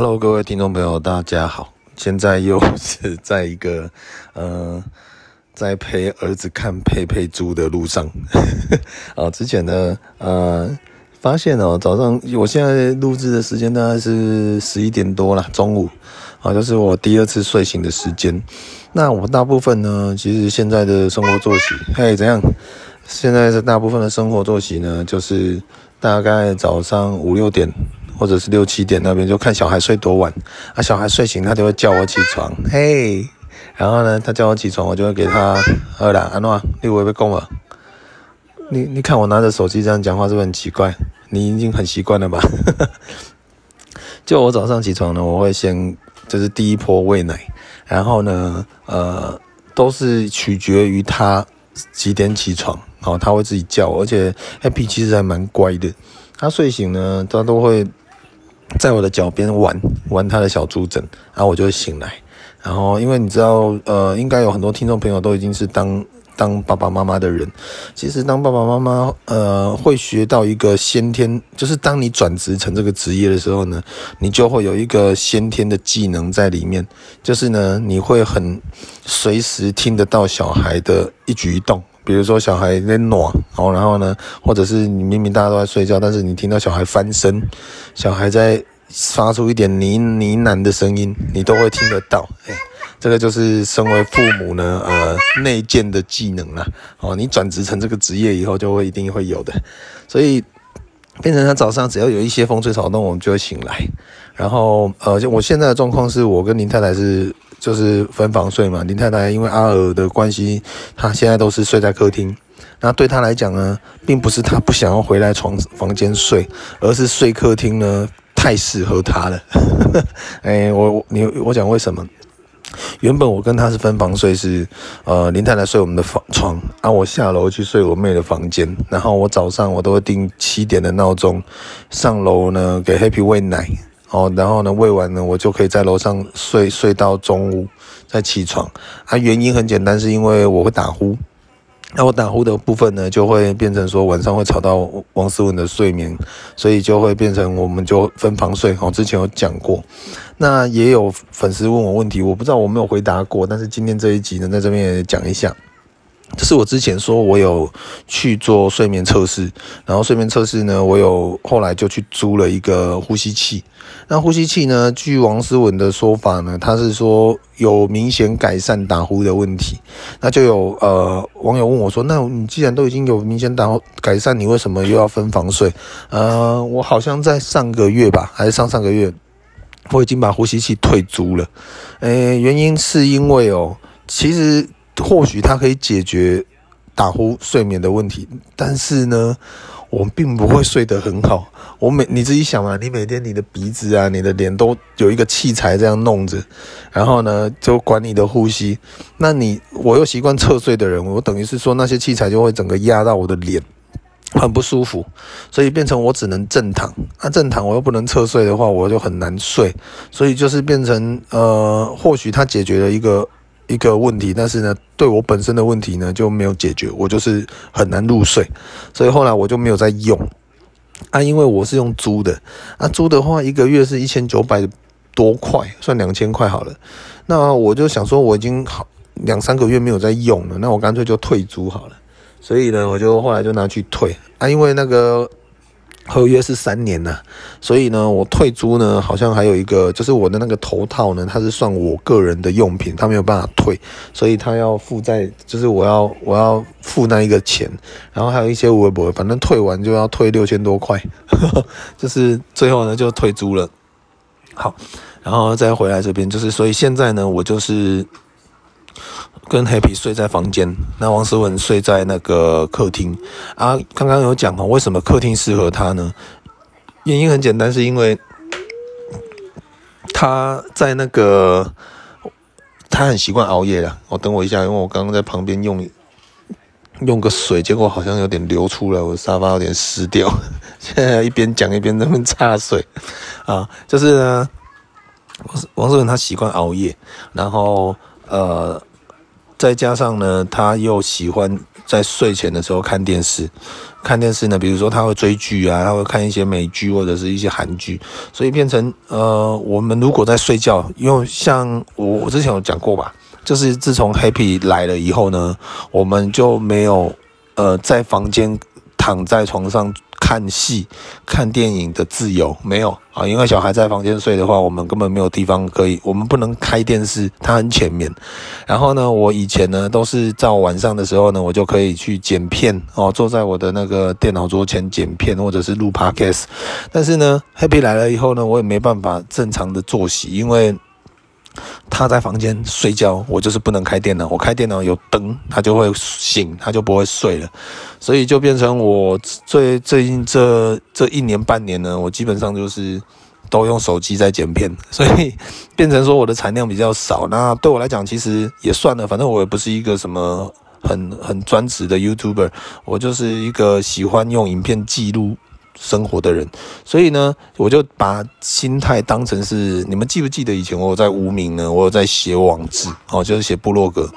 Hello，各位听众朋友，大家好。现在又是在一个呃，在陪儿子看佩佩猪的路上。啊，之前呢，呃，发现哦，早上我现在录制的时间大概是十一点多了，中午啊，就是我第二次睡醒的时间。那我大部分呢，其实现在的生活作息，嘿，怎样？现在是大部分的生活作息呢，就是大概早上五六点。或者是六七点那边就看小孩睡多晚，啊，小孩睡醒他就会叫我起床，嘿，然后呢，他叫我起床，我就会给他喝啦，安诺，你会不会讲了？你你看我拿着手机这样讲话是不是很奇怪？你已经很习惯了吧？就我早上起床呢，我会先就是第一波喂奶，然后呢，呃，都是取决于他几点起床，然后他会自己叫，而且 Happy 其实还蛮乖的，他睡醒呢，他都会。在我的脚边玩玩他的小猪枕，然后我就会醒来。然后因为你知道，呃，应该有很多听众朋友都已经是当当爸爸妈妈的人。其实当爸爸妈妈，呃，会学到一个先天，就是当你转职成这个职业的时候呢，你就会有一个先天的技能在里面，就是呢，你会很随时听得到小孩的一举一动。比如说小孩在暖，哦然后呢，或者是你明明大家都在睡觉，但是你听到小孩翻身，小孩在发出一点呢呢喃的声音，你都会听得到。哎，这个就是身为父母呢，呃，内建的技能啦。哦，你转职成这个职业以后，就会一定会有的。所以变成他早上只要有一些风吹草动，我们就会醒来。然后，呃，就我现在的状况是我跟林太太是。就是分房睡嘛，林太太因为阿尔的关系，她现在都是睡在客厅。那对她来讲呢，并不是她不想要回来床房间睡，而是睡客厅呢太适合她了。哎，我你我讲为什么？原本我跟她是分房睡是，呃林太太睡我们的房床，啊我下楼去睡我妹的房间。然后我早上我都会定七点的闹钟，上楼呢给 Happy 喂奶。哦，然后呢，喂完呢，我就可以在楼上睡睡到中午再起床。啊，原因很简单，是因为我会打呼。那我打呼的部分呢，就会变成说晚上会吵到王思文的睡眠，所以就会变成我们就分房睡。哦，之前有讲过。那也有粉丝问我问题，我不知道我没有回答过，但是今天这一集呢，在这边也讲一下。这是我之前说我有去做睡眠测试，然后睡眠测试呢，我有后来就去租了一个呼吸器。那呼吸器呢，据王思文的说法呢，他是说有明显改善打呼的问题。那就有呃网友问我说：“那你既然都已经有明显打改善，你为什么又要分房睡？”呃，我好像在上个月吧，还是上上个月，我已经把呼吸器退租了。诶，原因是因为哦，其实。或许它可以解决打呼睡眠的问题，但是呢，我并不会睡得很好。我每你自己想嘛，你每天你的鼻子啊、你的脸都有一个器材这样弄着，然后呢，就管你的呼吸。那你我又习惯侧睡的人，我等于是说那些器材就会整个压到我的脸，很不舒服，所以变成我只能正躺。那正躺我又不能侧睡的话，我就很难睡。所以就是变成呃，或许它解决了一个。一个问题，但是呢，对我本身的问题呢就没有解决，我就是很难入睡，所以后来我就没有再用。啊，因为我是用租的啊，租的话一个月是一千九百多块，算两千块好了，那我就想说我已经好两三个月没有再用了，那我干脆就退租好了，所以呢，我就后来就拿去退。啊，因为那个。合约是三年呐，所以呢，我退租呢，好像还有一个，就是我的那个头套呢，它是算我个人的用品，它没有办法退，所以他要付在，就是我要我要付那一个钱，然后还有一些微博，反正退完就要退六千多块，就是最后呢就退租了。好，然后再回来这边，就是所以现在呢，我就是。跟 Happy 睡在房间，那王思文睡在那个客厅啊。刚刚有讲哦，为什么客厅适合他呢？原因很简单，是因为他在那个他很习惯熬夜啊。我、等我一下，因为我刚刚在旁边用用个水，结果好像有点流出来，我沙发有点湿掉。现在一边讲一边那边擦水啊，就是呢，王王思文他习惯熬夜，然后呃。再加上呢，他又喜欢在睡前的时候看电视。看电视呢，比如说他会追剧啊，他会看一些美剧或者是一些韩剧，所以变成呃，我们如果在睡觉，因为像我我之前有讲过吧，就是自从 Happy 来了以后呢，我们就没有呃在房间躺在床上。看戏、看电影的自由没有啊？因为小孩在房间睡的话，我们根本没有地方可以，我们不能开电视，它很前面。然后呢，我以前呢都是到晚上的时候呢，我就可以去剪片哦，坐在我的那个电脑桌前剪片，或者是录 Podcast。但是呢，Happy 来了以后呢，我也没办法正常的作息，因为。他在房间睡觉，我就是不能开电脑。我开电脑有灯，他就会醒，他就不会睡了。所以就变成我最最近这这一年半年呢，我基本上就是都用手机在剪片，所以变成说我的产量比较少。那对我来讲，其实也算了，反正我也不是一个什么很很专职的 YouTuber，我就是一个喜欢用影片记录。生活的人，所以呢，我就把心态当成是你们记不记得以前我有在无名呢？我有在写网志哦，就是写部落格。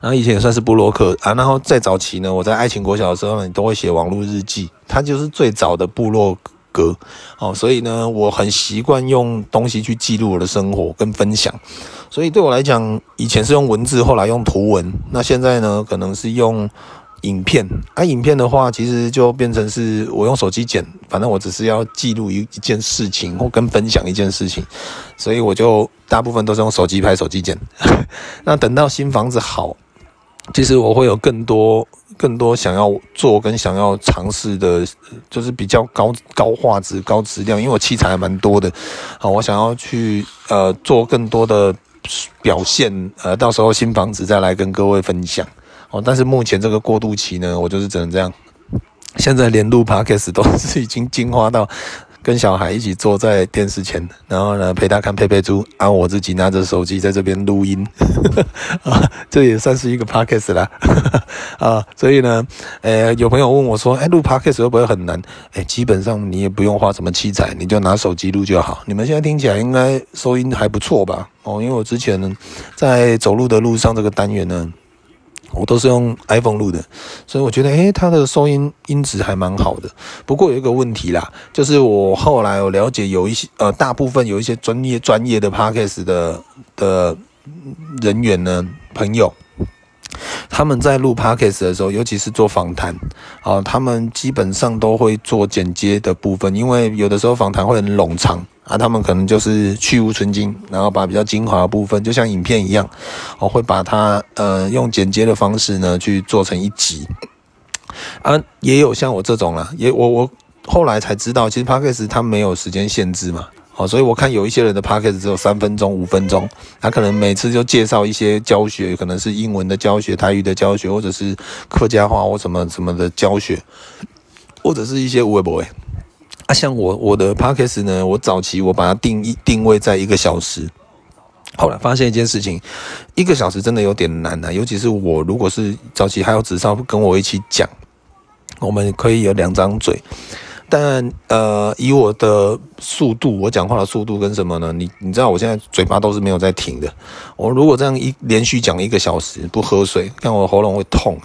然后以前也算是部落客啊。然后再早期呢，我在爱情国小的时候呢，都会写网络日记，它就是最早的部落格哦。所以呢，我很习惯用东西去记录我的生活跟分享。所以对我来讲，以前是用文字，后来用图文，那现在呢，可能是用。影片啊，影片的话，其实就变成是我用手机剪，反正我只是要记录一一件事情或跟分享一件事情，所以我就大部分都是用手机拍、手机剪。那等到新房子好，其实我会有更多、更多想要做跟想要尝试的，就是比较高高画质、高质量，因为我器材还蛮多的，好，我想要去呃做更多的表现，呃，到时候新房子再来跟各位分享。哦，但是目前这个过渡期呢，我就是只能这样。现在连录 Podcast 都 是已经进化到跟小孩一起坐在电视前，然后呢陪他看佩佩猪，而我自己拿着手机在这边录音，啊，这也算是一个 Podcast 啦，啊，所以呢，呃，有朋友问我说，哎，录 Podcast 会不会很难？哎，基本上你也不用花什么器材，你就拿手机录就好。你们现在听起来应该收音还不错吧？哦，因为我之前在走路的路上这个单元呢。我都是用 iPhone 录的，所以我觉得，诶，它的收音音质还蛮好的。不过有一个问题啦，就是我后来我了解，有一些呃，大部分有一些专业专业的 Podcast 的的人员呢，朋友，他们在录 Podcast 的时候，尤其是做访谈，啊，他们基本上都会做剪接的部分，因为有的时候访谈会很冗长。啊，他们可能就是去芜存菁，然后把比较精华的部分，就像影片一样，我会把它呃用剪接的方式呢去做成一集。啊，也有像我这种啦，也我我后来才知道，其实 Podcast 它没有时间限制嘛，所以我看有一些人的 Podcast 只有三分钟、五分钟，他可能每次就介绍一些教学，可能是英文的教学、台语的教学，或者是客家话或什么什么的教学，或者是一些微博。啊，像我我的 Podcast 呢，我早期我把它定义定位在一个小时，后来发现一件事情，一个小时真的有点难啊，尤其是我如果是早期还有子少跟我一起讲，我们可以有两张嘴，但呃以我的速度，我讲话的速度跟什么呢？你你知道我现在嘴巴都是没有在停的，我如果这样一连续讲一个小时不喝水，看我喉咙会痛，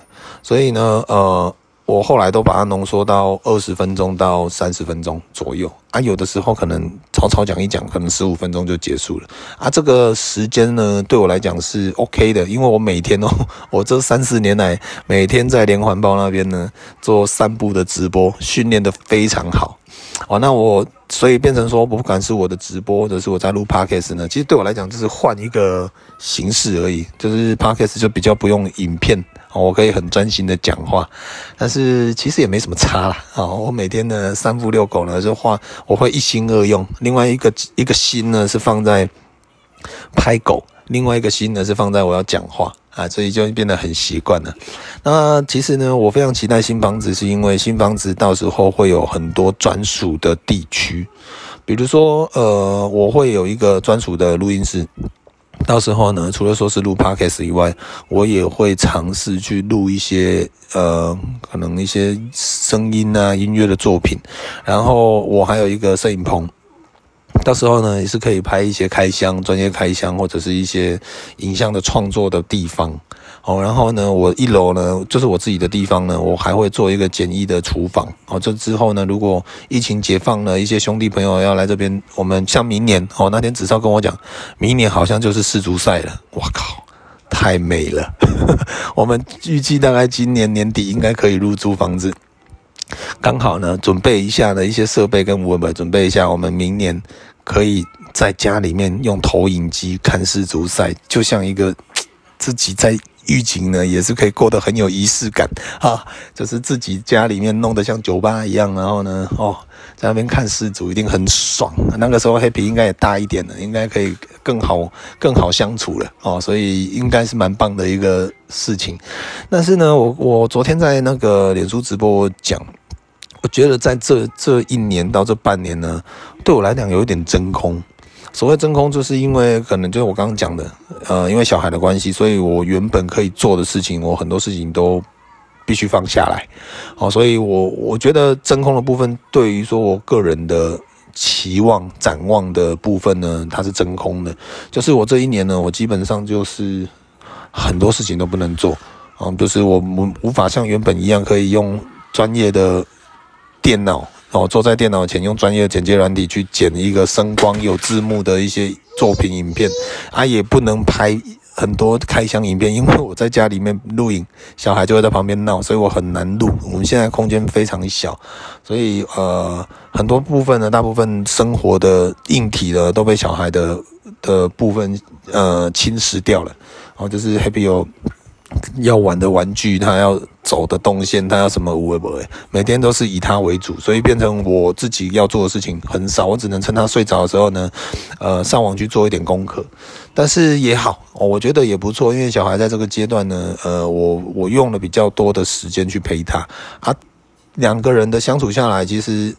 所以呢呃。我后来都把它浓缩到二十分钟到三十分钟左右啊，有的时候可能草草讲一讲，可能十五分钟就结束了啊。这个时间呢，对我来讲是 OK 的，因为我每天哦，我这三四年来每天在连环报那边呢做散步的直播，训练的非常好哦。那我所以变成说，不管是我的直播或者是我在录 Podcast 呢，其实对我来讲就是换一个形式而已，就是 Podcast 就比较不用影片。我可以很专心的讲话，但是其实也没什么差啦。啊，我每天呢三步遛狗呢就话，我会一心二用。另外一个一个心呢是放在拍狗，另外一个心呢是放在我要讲话啊，所以就变得很习惯了。那其实呢，我非常期待新房子，是因为新房子到时候会有很多专属的地区，比如说呃，我会有一个专属的录音室。到时候呢，除了说是录 Podcast 以外，我也会尝试去录一些呃，可能一些声音啊、音乐的作品。然后我还有一个摄影棚，到时候呢，也是可以拍一些开箱、专业开箱或者是一些影像的创作的地方。哦，然后呢，我一楼呢就是我自己的地方呢，我还会做一个简易的厨房。哦，这之后呢，如果疫情解放了，一些兄弟朋友要来这边，我们像明年哦，那天子超跟我讲，明年好像就是世足赛了。哇靠，太美了！我们预计大概今年年底应该可以入租房子。刚好呢，准备一下的一些设备跟我们准备一下，我们明年可以在家里面用投影机看世足赛，就像一个 自己在狱警呢，也是可以过得很有仪式感啊，就是自己家里面弄得像酒吧一样，然后呢，哦，在那边看世足一定很爽。那个时候 Happy 应该也大一点了，应该可以更好更好相处了哦，所以应该是蛮棒的一个事情。但是呢，我我昨天在那个脸书直播讲。我觉得在这这一年到这半年呢，对我来讲有一点真空。所谓真空，就是因为可能就是我刚刚讲的，呃，因为小孩的关系，所以我原本可以做的事情，我很多事情都必须放下来。哦，所以我我觉得真空的部分，对于说我个人的期望展望的部分呢，它是真空的。就是我这一年呢，我基本上就是很多事情都不能做，嗯，就是我们无法像原本一样可以用专业的。电脑哦，坐在电脑前用专业的剪接软体去剪一个声光有字幕的一些作品影片，啊，也不能拍很多开箱影片，因为我在家里面录影，小孩就会在旁边闹，所以我很难录。我们现在空间非常小，所以呃，很多部分呢，大部分生活的硬体呢都被小孩的的部分呃侵蚀掉了，然后就是 Happy 有。要玩的玩具，他要走的动线，他要什么无为不为，每天都是以他为主，所以变成我自己要做的事情很少，我只能趁他睡着的时候呢，呃，上网去做一点功课。但是也好，我觉得也不错，因为小孩在这个阶段呢，呃，我我用了比较多的时间去陪他啊，两个人的相处下来，其实。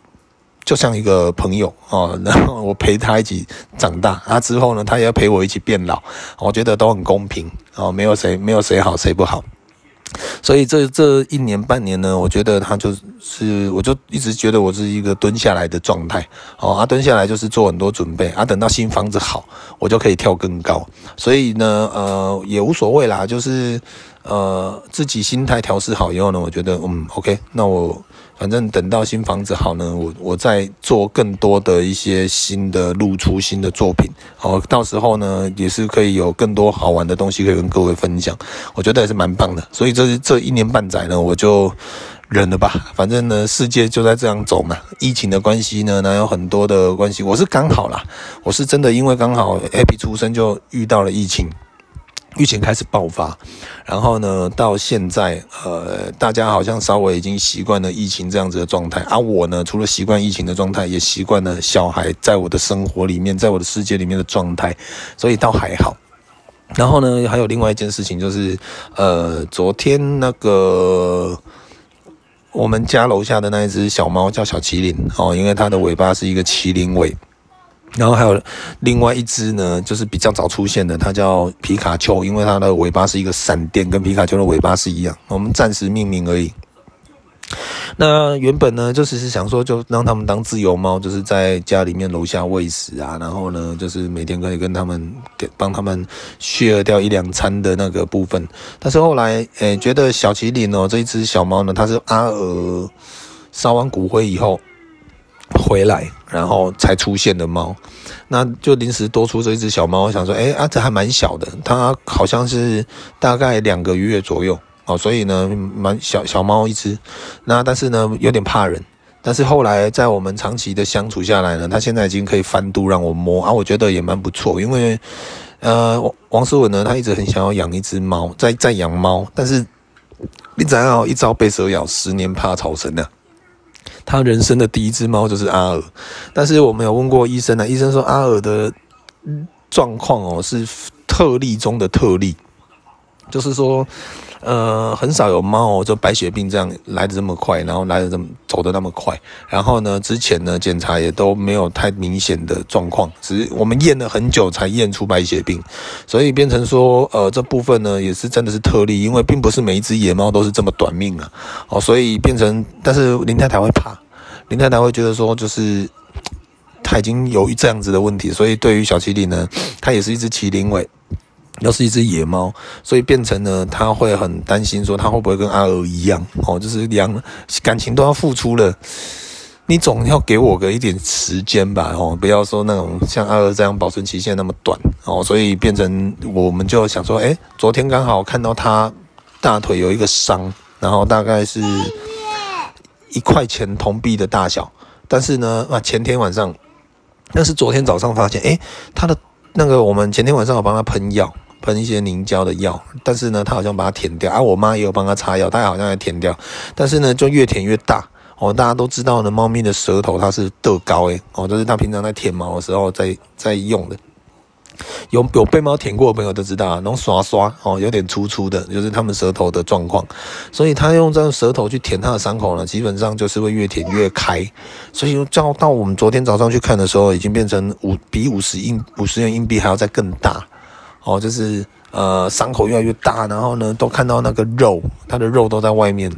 就像一个朋友哦，然后我陪他一起长大，啊之后呢，他也要陪我一起变老，我觉得都很公平哦，没有谁没有谁好谁不好，所以这这一年半年呢，我觉得他就是，我就一直觉得我是一个蹲下来的状态哦，啊蹲下来就是做很多准备，啊等到新房子好，我就可以跳更高，所以呢，呃也无所谓啦，就是呃自己心态调试好以后呢，我觉得嗯 OK，那我。反正等到新房子好呢，我我再做更多的一些新的露出新的作品，好，到时候呢也是可以有更多好玩的东西可以跟各位分享，我觉得也是蛮棒的。所以这这一年半载呢，我就忍了吧，反正呢世界就在这样走嘛。疫情的关系呢，那有很多的关系，我是刚好啦，我是真的因为刚好 Happy 出生就遇到了疫情。疫情开始爆发，然后呢，到现在，呃，大家好像稍微已经习惯了疫情这样子的状态，而、啊、我呢，除了习惯疫情的状态，也习惯了小孩在我的生活里面，在我的世界里面的状态，所以倒还好。然后呢，还有另外一件事情就是，呃，昨天那个我们家楼下的那一只小猫叫小麒麟哦，因为它的尾巴是一个麒麟尾。然后还有另外一只呢，就是比较早出现的，它叫皮卡丘，因为它的尾巴是一个闪电，跟皮卡丘的尾巴是一样。我们暂时命名而已。那原本呢，就是是想说，就让他们当自由猫，就是在家里面楼下喂食啊，然后呢，就是每天可以跟他们给帮他们 share 掉一两餐的那个部分。但是后来，诶，觉得小麒麟哦，这一只小猫呢，它是阿尔烧完骨灰以后。回来，然后才出现的猫，那就临时多出这一只小猫。我想说，哎，啊，这还蛮小的，它好像是大概两个月左右哦，所以呢，蛮小小猫一只。那但是呢，有点怕人。但是后来在我们长期的相处下来呢，它现在已经可以翻肚让我摸啊，我觉得也蛮不错。因为呃，王王思文呢，他一直很想要养一只猫，在在养猫，但是你知道，一朝被蛇咬，十年怕草绳呢。他人生的第一只猫就是阿尔，但是我们有问过医生呢，医生说阿尔的状况哦是特例中的特例，就是说。呃，很少有猫，就白血病这样来得这么快，然后来得这么走得那么快。然后呢，之前呢检查也都没有太明显的状况，只是我们验了很久才验出白血病，所以变成说，呃，这部分呢也是真的是特例，因为并不是每一只野猫都是这么短命啊。哦，所以变成，但是林太太会怕，林太太会觉得说，就是。它已经有这样子的问题，所以对于小麒麟呢，它也是一只麒麟尾，又是一只野猫，所以变成呢，他会很担心说他会不会跟阿娥一样哦，就是两感情都要付出了，你总要给我个一点时间吧哦，不要说那种像阿娥这样保存期限那么短哦，所以变成我们就想说，诶，昨天刚好看到他大腿有一个伤，然后大概是一块钱铜币的大小，但是呢，啊前天晚上，但是昨天早上发现，诶，他的那个我们前天晚上有帮他喷药。喷一些凝胶的药，但是呢，他好像把它舔掉啊。我妈也有帮他擦药，他好像也舔掉，但是呢，就越舔越大哦。大家都知道呢，猫咪的舌头它是特高诶哦，就是它平常在舔毛的时候在在用的。有有被猫舔过的朋友都知道啊，那种刷刷哦，有点粗粗的，就是它们舌头的状况。所以它用这样舌头去舔它的伤口呢，基本上就是会越舔越开。所以叫到我们昨天早上去看的时候，已经变成五比五十硬五十元硬币还要再更大。哦，就是呃，伤口越来越大，然后呢，都看到那个肉，它的肉都在外面。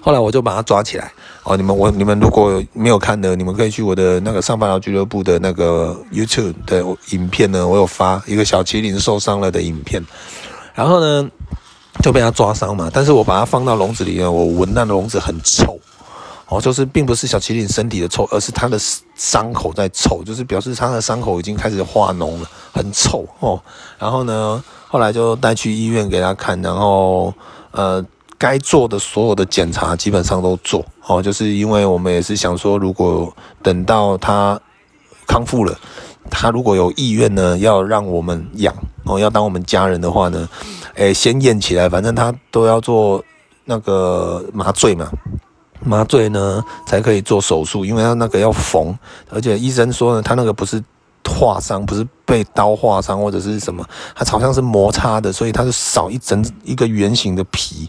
后来我就把它抓起来。哦，你们我你们如果没有看的，你们可以去我的那个上班族俱乐部的那个 YouTube 的影片呢，我有发一个小麒麟受伤了的影片。然后呢，就被它抓伤嘛，但是我把它放到笼子里面，我闻那笼子很臭。哦，就是并不是小麒麟身体的臭，而是它的伤口在臭，就是表示它的伤口已经开始化脓了，很臭哦。然后呢，后来就带去医院给他看，然后呃，该做的所有的检查基本上都做哦。就是因为我们也是想说，如果等到他康复了，他如果有意愿呢，要让我们养哦，要当我们家人的话呢，诶，先验起来，反正他都要做那个麻醉嘛。麻醉呢，才可以做手术，因为他那个要缝，而且医生说呢，他那个不是划伤，不是被刀划伤或者是什么，它好像是摩擦的，所以它是少一整一个圆形的皮。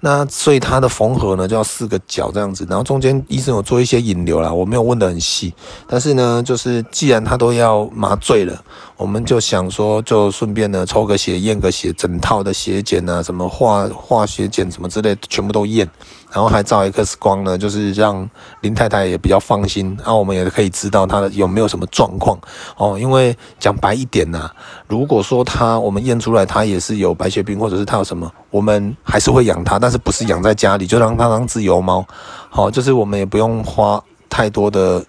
那所以它的缝合呢，就要四个角这样子，然后中间医生有做一些引流啦，我没有问得很细，但是呢，就是既然他都要麻醉了，我们就想说，就顺便呢抽个血验个血，整套的血检啊，什么化化学检什么之类，全部都验。然后还照 X 光呢，就是让林太太也比较放心，然后我们也可以知道她的有没有什么状况哦。因为讲白一点呐，如果说她我们验出来她也是有白血病，或者是她有什么，我们还是会养她，但是不是养在家里，就让她当自由猫。好，就是我们也不用花太多的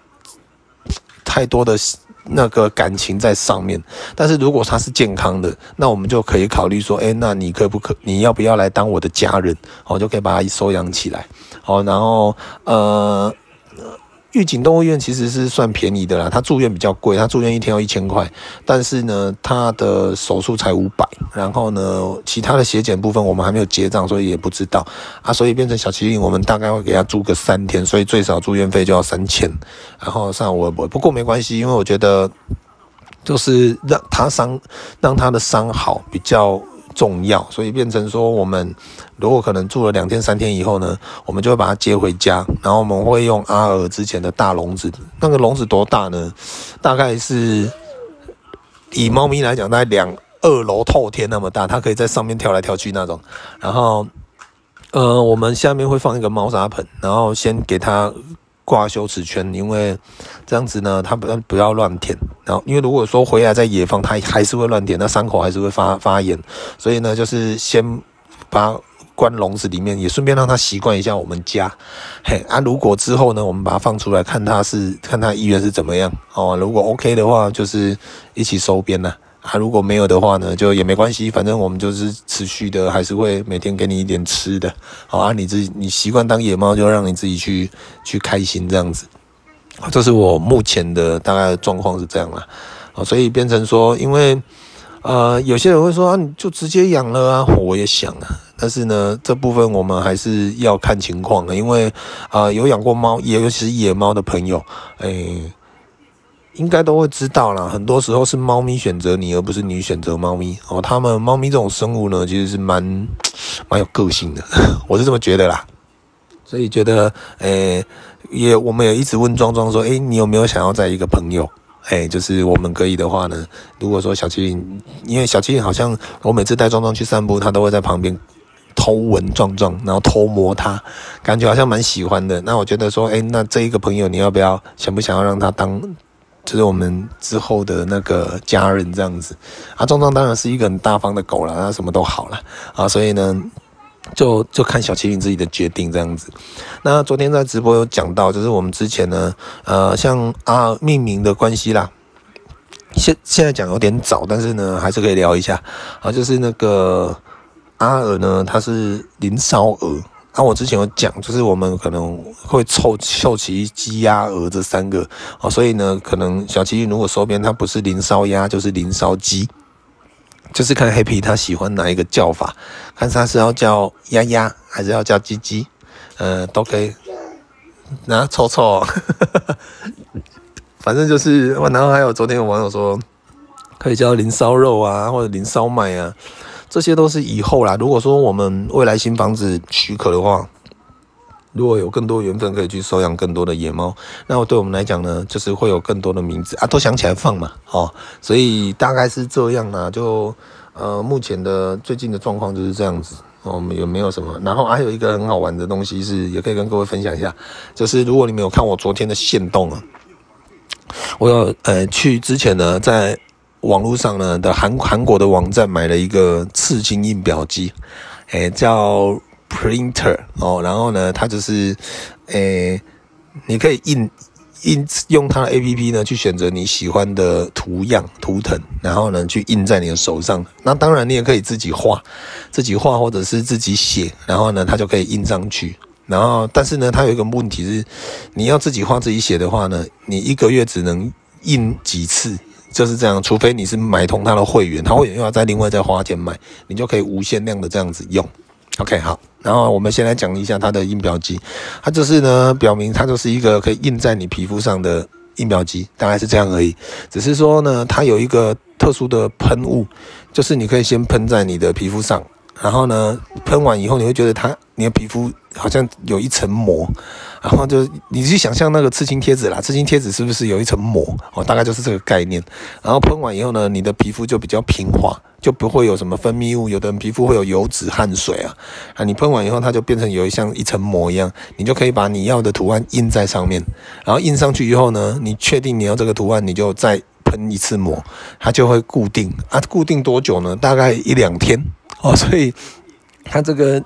太多的。那个感情在上面，但是如果他是健康的，那我们就可以考虑说，诶，那你可不可，你要不要来当我的家人？我就可以把他收养起来。好，然后呃。玉景动物医院其实是算便宜的啦，他住院比较贵，他住院一天要一千块，但是呢，他的手术才五百，然后呢，其他的血检部分我们还没有结账，所以也不知道啊，所以变成小麒麟，我们大概会给他住个三天，所以最少住院费就要三千，然后上我不不过没关系，因为我觉得就是让他伤，让他的伤好比较。重要，所以变成说，我们如果可能住了两天三天以后呢，我们就会把它接回家，然后我们会用阿尔之前的大笼子，那个笼子多大呢？大概是以猫咪来讲，大概两二楼透天那么大，它可以在上面跳来跳去那种。然后，呃，我们下面会放一个猫砂盆，然后先给它。挂羞耻圈，因为这样子呢，它不不要乱舔。然后，因为如果说回来在野放，它还是会乱舔，那伤口还是会发发炎。所以呢，就是先把它关笼子里面，也顺便让它习惯一下我们家。嘿，啊，如果之后呢，我们把它放出来，看它是看它意愿是怎么样哦。如果 OK 的话，就是一起收编了。如果没有的话呢，就也没关系，反正我们就是持续的，还是会每天给你一点吃的，好啊，你自己你习惯当野猫，就让你自己去去开心这样子，这是我目前的大概状况是这样啦，啊，所以变成说，因为呃，有些人会说啊，你就直接养了啊，我也想啊，但是呢，这部分我们还是要看情况的，因为啊，有养过猫，也尤其是野猫的朋友，哎。应该都会知道啦，很多时候是猫咪选择你，而不是你选择猫咪哦。他们猫咪这种生物呢，其实是蛮 蛮有个性的，我是这么觉得啦。所以觉得，诶、也我们也一直问壮壮说，诶、你有没有想要再一个朋友？诶、就是我们可以的话呢，如果说小七，因为小七好像我每次带壮壮去散步，他都会在旁边。偷闻壮壮，然后偷摸他，感觉好像蛮喜欢的。那我觉得说，哎，那这一个朋友你要不要想不想要让他当，就是我们之后的那个家人这样子？啊，壮壮当然是一个很大方的狗了，那什么都好了啊，所以呢。就就看小麒麟自己的决定这样子。那昨天在直播有讲到，就是我们之前呢，呃，像啊命名的关系啦，现现在讲有点早，但是呢还是可以聊一下啊。就是那个阿尔呢，它是林烧鹅。啊，我之前有讲，就是我们可能会凑凑齐鸡鸭鹅这三个啊，所以呢，可能小麒麟如果收编它不是林烧鸭，就是林烧鸡。就是看黑皮他喜欢哪一个叫法，看他是要叫鸭鸭还是要叫鸡鸡，呃，都可以。那臭臭，反正就是，然后还有昨天有网友说，可以叫林烧肉啊，或者林烧麦啊，这些都是以后啦。如果说我们未来新房子许可的话。如果有更多缘分可以去收养更多的野猫，那我对我们来讲呢，就是会有更多的名字啊，都想起来放嘛，哦，所以大概是这样啦。就呃，目前的最近的状况就是这样子，我们有没有什么？然后还有一个很好玩的东西是，也可以跟各位分享一下，就是如果你没有看我昨天的线动啊，我有呃去之前呢，在网络上呢的韩韩国的网站买了一个刺青印表机，诶，叫。Printer 哦，然后呢，它就是，诶、你可以印印用它的 APP 呢，去选择你喜欢的图样图腾，然后呢，去印在你的手上。那当然，你也可以自己画，自己画或者是自己写，然后呢，它就可以印上去。然后，但是呢，它有一个问题是，你要自己画自己写的话呢，你一个月只能印几次，就是这样。除非你是买通它的会员，它会员又要再另外再花钱买，你就可以无限量的这样子用。OK，好，然后我们先来讲一下它的印表机，它就是呢，表明它就是一个可以印在你皮肤上的印表机，大概是这样而已。只是说呢，它有一个特殊的喷雾，就是你可以先喷在你的皮肤上，然后呢，喷完以后你会觉得它你的皮肤好像有一层膜。然后就你去想象那个刺青贴纸啦，刺青贴纸是不是有一层膜哦？大概就是这个概念。然后喷完以后呢，你的皮肤就比较平滑，就不会有什么分泌物。有的人皮肤会有油脂、汗水啊，啊，你喷完以后，它就变成有一像一层膜一样，你就可以把你要的图案印在上面。然后印上去以后呢，你确定你要这个图案，你就再喷一次膜，它就会固定啊。固定多久呢？大概一两天哦。所以它这个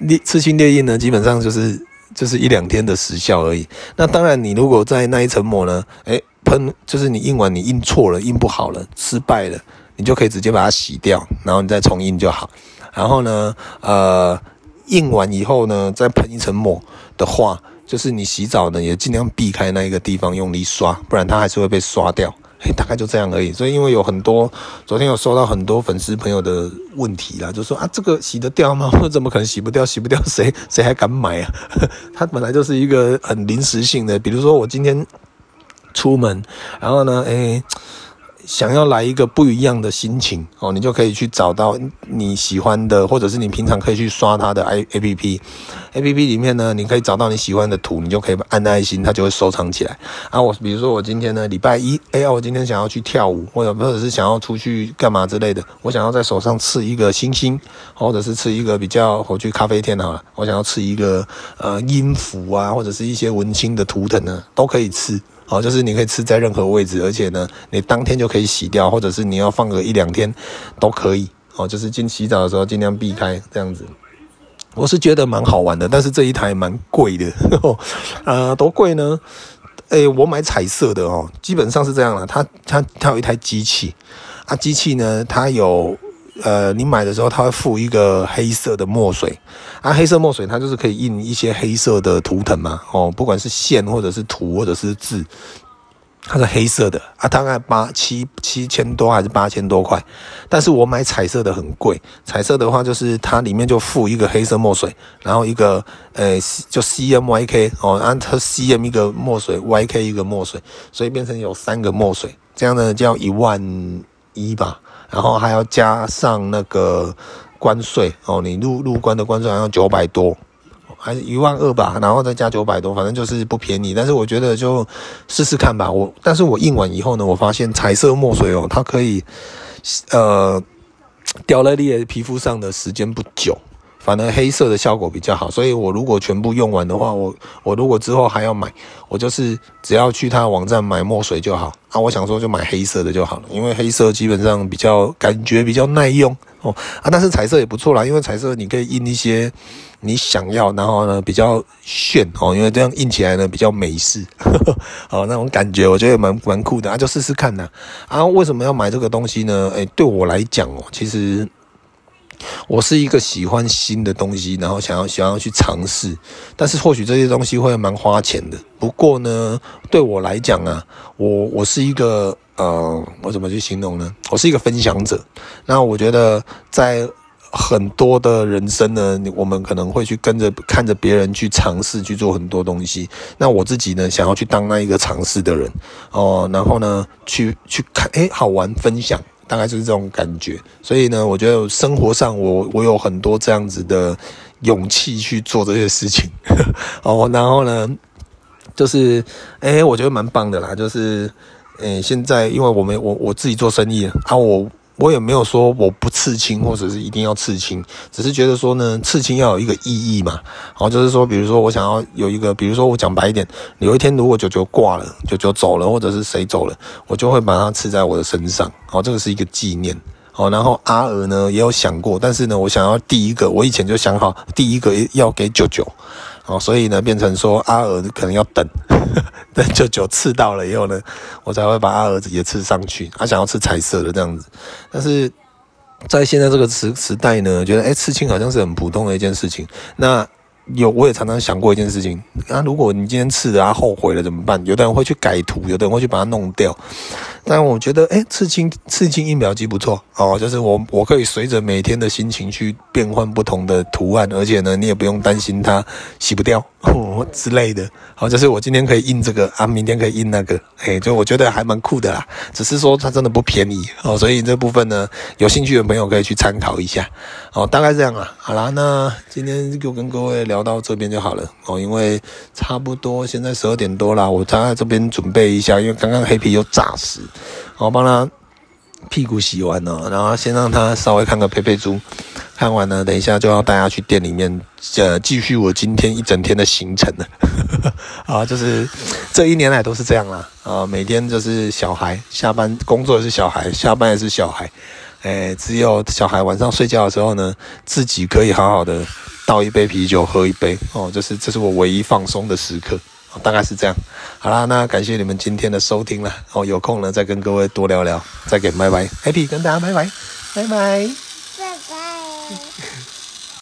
列刺青列印呢，基本上就是。就是一两天的时效而已。那当然，你如果在那一层膜呢，诶，喷，就是你印完你印错了，印不好了，失败了，你就可以直接把它洗掉，然后你再重印就好。然后呢，呃，印完以后呢，再喷一层膜的话，就是你洗澡呢也尽量避开那一个地方用力刷，不然它还是会被刷掉。哎，大概就这样而已。所以，因为有很多昨天有收到很多粉丝朋友的问题啦，就说啊，这个洗得掉吗？我怎么可能洗不掉？洗不掉谁谁还敢买啊？它本来就是一个很临时性的，比如说我今天出门，然后呢，诶。想要来一个不一样的心情哦，你就可以去找到你喜欢的，或者是你平常可以去刷它的 i A P P，A P P 里面呢，你可以找到你喜欢的图，你就可以按爱心，它就会收藏起来。啊，我比如说我今天呢，礼拜一，哎呀，我今天想要去跳舞，或者或者是想要出去干嘛之类的，我想要在手上刺一个星星，或者是刺一个比较，我去咖啡店好了，我想要刺一个呃音符啊，或者是一些文青的图腾呢，都可以刺。哦，就是你可以吃在任何位置，而且呢，你当天就可以洗掉，或者是你要放个一两天都可以。哦，就是进洗澡的时候尽量避开这样子。我是觉得蛮好玩的，但是这一台蛮贵的。呃，多贵呢？诶，我买彩色的哦，基本上是这样了。它它它有一台机器啊，机器呢，它有。呃，你买的时候，它会附一个黑色的墨水。啊，黑色墨水它就是可以印一些黑色的图腾嘛，哦，不管是线或者是图或者是字，它是黑色的。啊，大概八七七千多还是八千多块，但是我买彩色的很贵，彩色的话就是它里面就附一个黑色墨水，然后一个呃就 C M Y K 哦，按它 C M 一个墨水，Y K 一个墨水，所以变成有三个墨水，这样呢就要一万一吧。然后还要加上那个关税哦，你入入关的关税好像九百多，还是一万二吧，然后再加九百多，反正就是不便宜。但是我觉得就试试看吧。我但是我印完以后呢，我发现彩色墨水哦，它可以呃掉在你的皮肤上的时间不久。反而黑色的效果比较好。所以我如果全部用完的话，我我如果之后还要买，我就是只要去他网站买墨水就好。啊，我想说就买黑色的就好了，因为黑色基本上比较感觉比较耐用哦。啊，但是彩色也不错啦，因为彩色你可以印一些你想要，然后呢比较炫哦，因为这样印起来呢比较美式，呵 呵哦，那种感觉我觉得蛮蛮酷的啊，就试试看呐。啊，为什么要买这个东西呢？诶，对我来讲哦，其实。我是一个喜欢新的东西，然后想要想要去尝试，但是或许这些东西会蛮花钱的。不过呢，对我来讲啊，我我是一个呃，我怎么去形容呢？我是一个分享者。那我觉得在很多的人生呢，我们可能会去跟着看着别人去尝试去做很多东西。那我自己呢，想要去当那一个尝试的人哦，然后呢，去去看，诶，好玩，分享。大概就是这种感觉，所以呢，我觉得生活上我我有很多这样子的勇气去做这些事情，哦，然后呢，就是，诶，我觉得蛮棒的啦，就是，诶，现在因为我们我我自己做生意啊，我。我也没有说我不刺青，或者是一定要刺青，只是觉得说呢，刺青要有一个意义嘛。好，就是说，比如说我想要有一个，比如说我讲白一点，有一天如果九九挂了，九九走了，或者是谁走了，我就会把它刺在我的身上。好，这个是一个纪念。好，然后阿娥呢也有想过，但是呢，我想要第一个，我以前就想好，第一个要给九九。哦，所以呢，变成说阿娥可能要等。等九九刺到了以后呢，我才会把阿儿子也刺上去。他想要刺彩色的这样子，但是在现在这个时时代呢，觉得诶，刺青好像是很普通的一件事情。那有我也常常想过一件事情，那如果你今天刺的啊后悔了怎么办？有的人会去改图，有的人会去把它弄掉。但我觉得，诶，刺青刺青印表机不错哦，就是我我可以随着每天的心情去变换不同的图案，而且呢，你也不用担心它洗不掉。哦之类的，好，就是我今天可以印这个啊，明天可以印那个，哎，就我觉得还蛮酷的啦。只是说它真的不便宜哦，所以这部分呢，有兴趣的朋友可以去参考一下。哦，大概这样啦。好啦，那今天就跟各位聊到这边就好了哦，因为差不多现在十二点多啦，我在这边准备一下，因为刚刚黑皮又炸死，我帮他屁股洗完了，然后先让他稍微看个佩佩猪。看完呢，等一下就要带他去店里面，呃，继续我今天一整天的行程了。啊，就是这一年来都是这样啦。啊，每天就是小孩下班，工作是小孩，下班也是小孩。哎，只有小孩晚上睡觉的时候呢，自己可以好好的倒一杯啤酒喝一杯。哦，这是这是我唯一放松的时刻。大概是这样。好啦，那感谢你们今天的收听了。哦，有空呢再跟各位多聊聊。再见拜拜，Happy 跟大家拜拜，拜拜。